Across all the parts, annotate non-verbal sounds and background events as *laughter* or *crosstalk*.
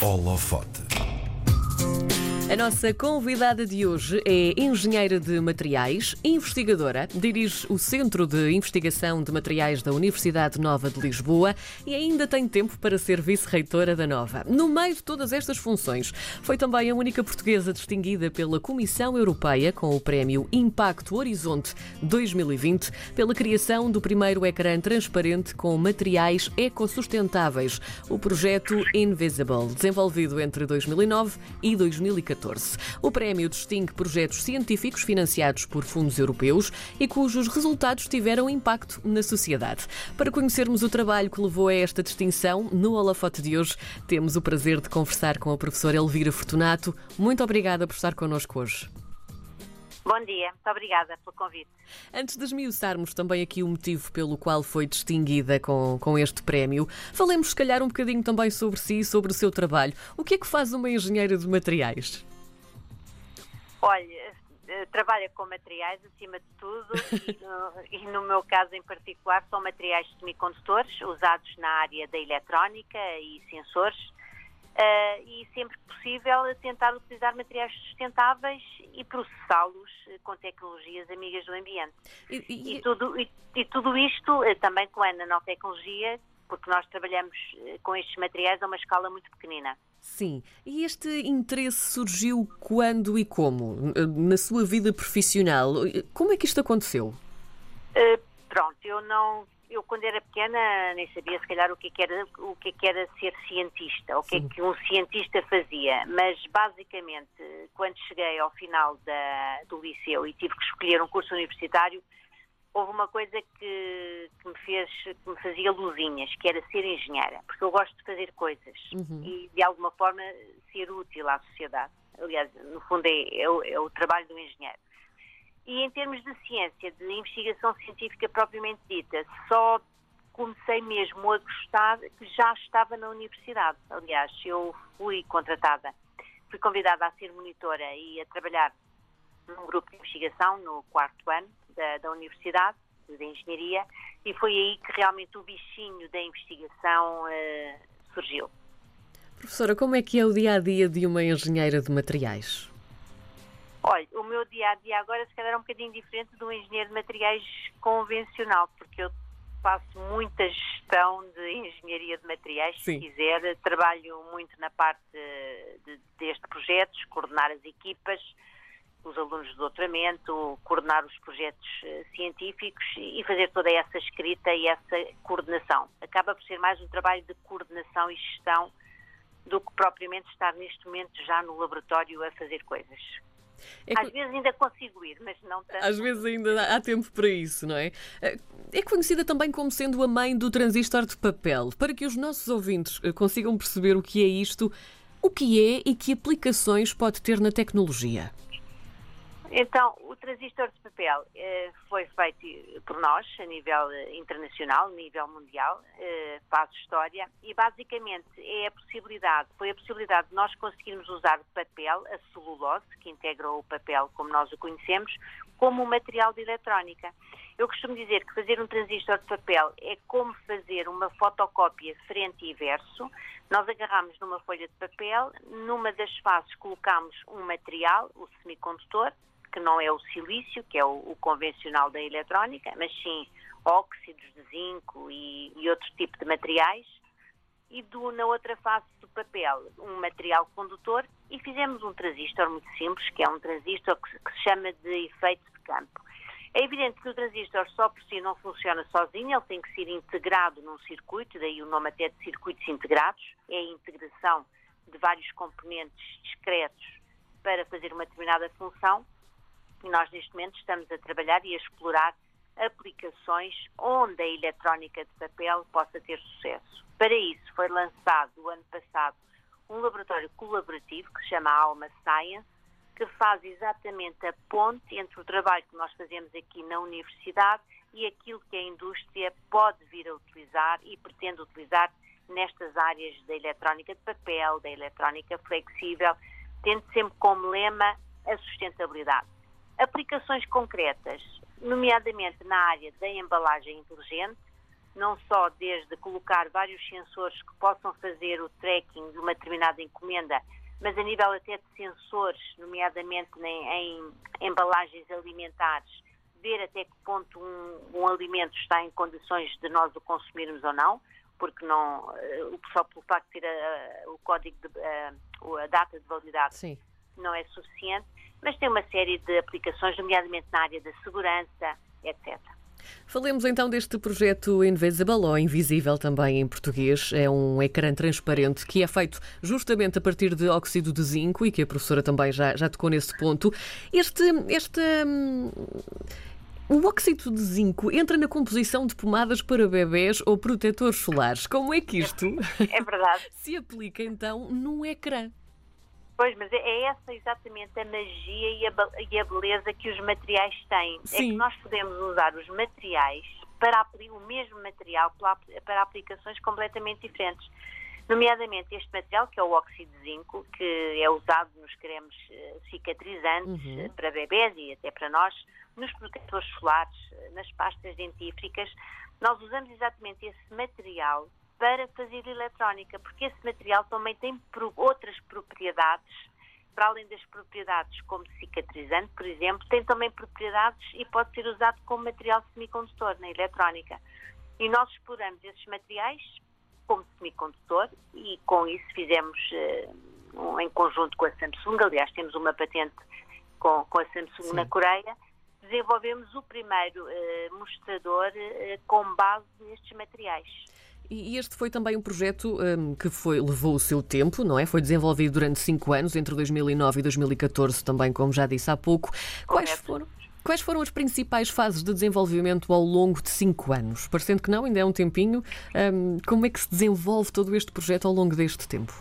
Holofote. A nossa convidada de hoje é engenheira de materiais, investigadora, dirige o Centro de Investigação de Materiais da Universidade Nova de Lisboa e ainda tem tempo para ser vice-reitora da Nova. No meio de todas estas funções, foi também a única portuguesa distinguida pela Comissão Europeia com o prémio Impacto Horizonte 2020 pela criação do primeiro ecrã transparente com materiais ecossustentáveis, o projeto Invisible, desenvolvido entre 2009 e 2014. O prémio distingue projetos científicos financiados por fundos europeus e cujos resultados tiveram impacto na sociedade. Para conhecermos o trabalho que levou a esta distinção, no Holofote de hoje temos o prazer de conversar com a professora Elvira Fortunato. Muito obrigada por estar connosco hoje. Bom dia, muito obrigada pelo convite. Antes de esmiuçarmos também aqui o motivo pelo qual foi distinguida com, com este prémio, falemos se calhar um bocadinho também sobre si e sobre o seu trabalho. O que é que faz uma engenheira de materiais? Olha, eh, trabalha com materiais acima de tudo e no, e no, meu caso em particular são materiais semicondutores usados na área da eletrónica e sensores uh, e sempre que possível tentar utilizar materiais sustentáveis e processá-los com tecnologias amigas do ambiente. E, e... e tudo, e, tudo isto uh, também com a nanotecnologia porque nós trabalhamos com estes materiais a uma escala muito pequenina. Sim. E este interesse surgiu quando e como? Na sua vida profissional? Como é que isto aconteceu? Uh, pronto, eu não. Eu, quando era pequena, nem sabia se calhar o que, é era, o que, é que era ser cientista, o que Sim. é que um cientista fazia. Mas, basicamente, quando cheguei ao final da, do liceu e tive que escolher um curso universitário, houve uma coisa que, que, me fez, que me fazia luzinhas, que era ser engenheira, porque eu gosto de fazer coisas uhum. e de alguma forma ser útil à sociedade. Aliás, no fundo é, é, é o trabalho do engenheiro. E em termos de ciência, de investigação científica propriamente dita, só comecei mesmo a gostar que já estava na universidade. Aliás, eu fui contratada, fui convidada a ser monitora e a trabalhar num grupo de investigação no quarto ano da, da Universidade de Engenharia e foi aí que realmente o bichinho da investigação uh, surgiu. Professora, como é que é o dia a dia de uma engenheira de materiais? Olha, o meu dia a dia agora se calhar é um bocadinho diferente de um engenheiro de materiais convencional, porque eu faço muita gestão de engenharia de materiais, Sim. se quiser. Trabalho muito na parte de, deste projetos, coordenar as equipas, os alunos de doutoramento, coordenar os projetos uh, científicos e fazer toda essa escrita e essa coordenação. Acaba por ser mais um trabalho de coordenação e gestão do que propriamente estar neste momento já no laboratório a fazer coisas. É Às vezes ainda consigo ir, mas não tanto. Às vezes ainda há tempo para isso, não é? Eh, é conhecida também como sendo a mãe do transistor de papel. Para que os nossos ouvintes eh, consigam perceber o que é isto, o que é e que aplicações pode ter na tecnologia. Então, o transistor de papel eh, foi feito por nós a nível eh, internacional, a nível mundial, eh, faz história, e basicamente é a possibilidade, foi a possibilidade de nós conseguirmos usar papel, a celulose, que integra o papel como nós o conhecemos, como um material de eletrónica. Eu costumo dizer que fazer um transistor de papel é como fazer uma fotocópia frente e verso. Nós agarramos numa folha de papel, numa das faces colocamos um material, o semicondutor, que não é o silício, que é o, o convencional da eletrónica, mas sim óxidos de zinco e, e outro tipo de materiais, e do, na outra face do papel um material condutor e fizemos um transistor muito simples, que é um transistor que, que se chama de efeito de campo. É evidente que o transistor só por si não funciona sozinho, ele tem que ser integrado num circuito, daí o nome até de circuitos integrados, é a integração de vários componentes discretos para fazer uma determinada função nós neste momento estamos a trabalhar e a explorar aplicações onde a eletrónica de papel possa ter sucesso. Para isso foi lançado o ano passado um laboratório colaborativo que se chama Alma Science, que faz exatamente a ponte entre o trabalho que nós fazemos aqui na universidade e aquilo que a indústria pode vir a utilizar e pretende utilizar nestas áreas da eletrónica de papel, da eletrónica flexível, tendo sempre como lema a sustentabilidade. Aplicações concretas, nomeadamente na área da embalagem inteligente, não só desde colocar vários sensores que possam fazer o tracking de uma determinada encomenda, mas a nível até de sensores, nomeadamente em, em embalagens alimentares, ver até que ponto um, um, alimento está em condições de nós o consumirmos ou não, porque não, eh, só pelo facto de ter a, o código, de, a, a, data de validade Sim. não é suficiente, mas tem uma série de aplicações, nomeadamente na área da segurança, etc. Falemos então deste projeto Invisible, ou Invisível também em português. É um ecrã transparente que é feito justamente a partir de óxido de zinco e que a professora também já, já tocou nesse ponto. Este, este, hum, o óxido de zinco entra na composição de pomadas para bebés ou protetores solares. Como é que isto *laughs* é verdade. se aplica então num ecrã? Pois, mas é, é essa exatamente a magia e a, e a beleza que os materiais têm. Sim. É que nós podemos usar os materiais para o mesmo material para aplicações completamente diferentes. Nomeadamente este material, que é o óxido de zinco, que é usado nos cremes eh, cicatrizantes uhum. Eh, para bebés e até para nós, nos protetores solares, eh, nas pastas dentífricas. Nós usamos exatamente esse material para fazer eletrónica, porque esse material também tem outras propriedades, para além das propriedades como cicatrizante, por exemplo, tem também propriedades e pode ser usado como material semicondutor na eletrónica. E nós exploramos esses materiais como semicondutor e com isso fizemos uh, em conjunto com a Samsung, aliás temos uma patente com, com a Samsung Sim. na Coreia, desenvolvemos o primeiro uh, mostrador uh, com base nestes materiais. E este foi também um projeto um, que foi, levou o seu tempo, não é? Foi desenvolvido durante cinco anos, entre 2009 e 2014, também, como já disse há pouco. Quais foram, quais foram as principais fases de desenvolvimento ao longo de cinco anos? Parecendo que não, ainda é um tempinho. Um, como é que se desenvolve todo este projeto ao longo deste tempo?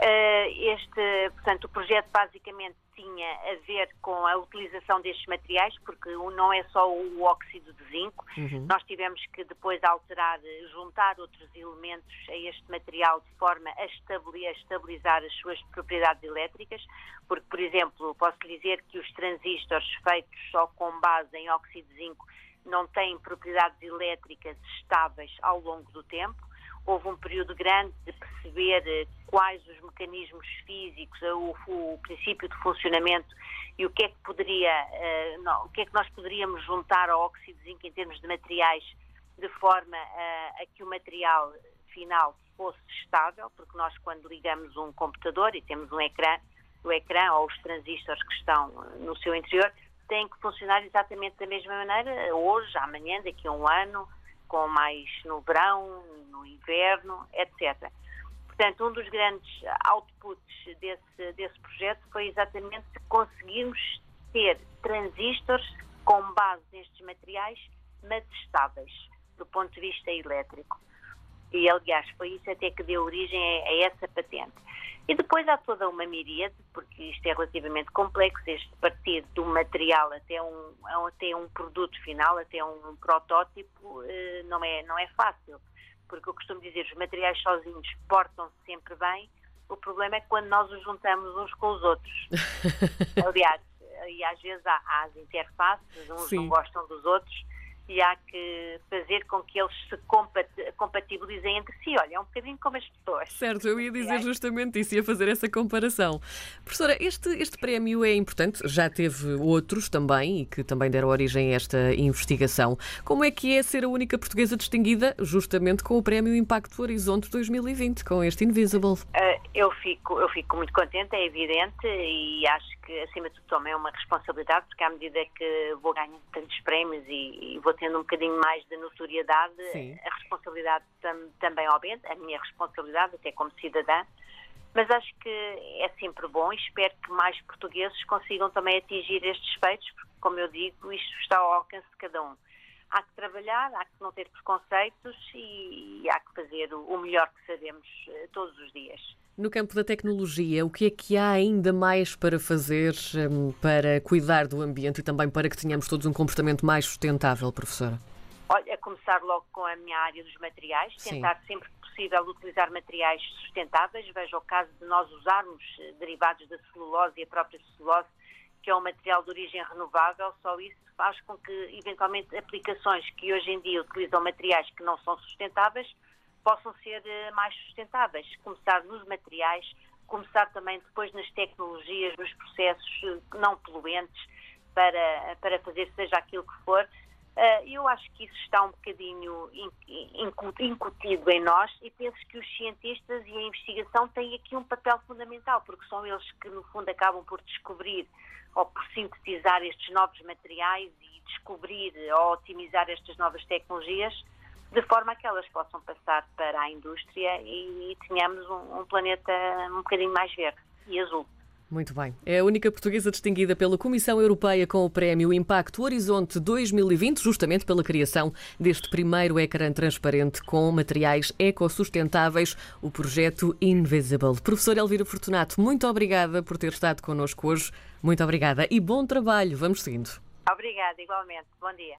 Uh, este, portanto, o projeto basicamente tinha a ver com a utilização destes materiais, porque não é só o óxido de zinco, uhum. nós tivemos que depois alterar, juntar outros elementos a este material de forma a estabilizar as suas propriedades elétricas, porque, por exemplo, posso dizer que os transistores feitos só com base em óxido de zinco não têm propriedades elétricas estáveis ao longo do tempo houve um período grande de perceber eh, quais os mecanismos físicos, o, o princípio de funcionamento e o que é que poderia, uh, não, o que é que nós poderíamos juntar ao óxido de zinco em termos de materiais, de forma uh, a que o material final fosse estável, porque nós quando ligamos um computador e temos um ecrã, o ecrã ou os transistores que estão no seu interior têm que funcionar exatamente da mesma maneira, hoje, amanhã, daqui a um ano, com mais no verão, no inverno, etc. Portanto, um dos grandes outputs desse, desse projeto foi exatamente conseguirmos ter transistores com base nestes materiais, mas estáveis, do ponto de vista elétrico. E, aliás, foi isso até que deu origem a, a essa patente. E depois há toda uma miríade, porque isto é relativamente complexo, este partido do material até um, até um produto final, até um protótipo, eh, não é, não é fácil. Porque eu costumo dizer, os materiais sozinhos portam-se sempre bem, o problema é quando nós os juntamos uns com os outros. *laughs* Aliás, e às vezes há, há as interfaces, uns Sim. não gostam dos outros, e há que fazer com que eles se compatibilizem entre si. Olha, é um bocadinho como as pessoas. Certo, eu ia dizer justamente isso, ia fazer essa comparação. Professora, este, este prémio é importante, já teve outros também e que também deram origem a esta investigação. Como é que é ser a única portuguesa distinguida justamente com o prémio Impacto Horizonte 2020, com este Invisible? Uh, eu, fico, eu fico muito contente, é evidente, e acho que acima de tudo também é uma responsabilidade, porque à medida que vou ganhando tantos prémios e, e vou tendo um bocadinho mais de notoriedade, Sim. a responsabilidade tam, também aumenta, a minha responsabilidade até como cidadã, mas acho que é sempre bom e espero que mais portugueses consigam também atingir estes feitos, porque, como eu digo, isto está ao alcance de cada um. Há que trabalhar, há que não ter preconceitos e há que fazer o melhor que sabemos eh, todos os dias. No campo da tecnologia, o que é que há ainda mais para fazer um, para cuidar do ambiente e também para que tenhamos todos um comportamento mais sustentável, professora? Olha, a começar logo com a minha área dos materiais, Sim. tentar sempre que possível utilizar materiais sustentáveis. Veja o caso de nós usarmos eh, derivados da celulose e a própria celulose que é um material de origem renovável, só isso faz com que, eventualmente, aplicações que hoje em dia utilizam materiais que não são sustentáveis possam ser eh, mais sustentáveis. Começar nos materiais, começar também depois nas tecnologias, nos processos eh, não poluentes para, para fazer seja aquilo que for. Eh, eu acho que isso está um bocadinho incutido em nós e penso que os cientistas e a investigação têm aqui um papel fundamental, porque são eles que, no fundo, acabam por descobrir ou por sintetizar estes novos materiais e descobrir ou otimizar estas novas tecnologias de forma que elas possam passar para a indústria e, tenhamos um, um planeta um bocadinho mais verde e azul. Muito bem. É a única portuguesa distinguida pela Comissão Europeia com o prémio Impacto Horizonte 2020, justamente pela criação deste primeiro ecrã transparente com materiais ecossustentáveis, o projeto Invisible. Professor Elvira Fortunato, muito obrigada por ter estado connosco hoje. Muito obrigada e bom trabalho. Vamos seguindo. Obrigada, igualmente. Bom dia.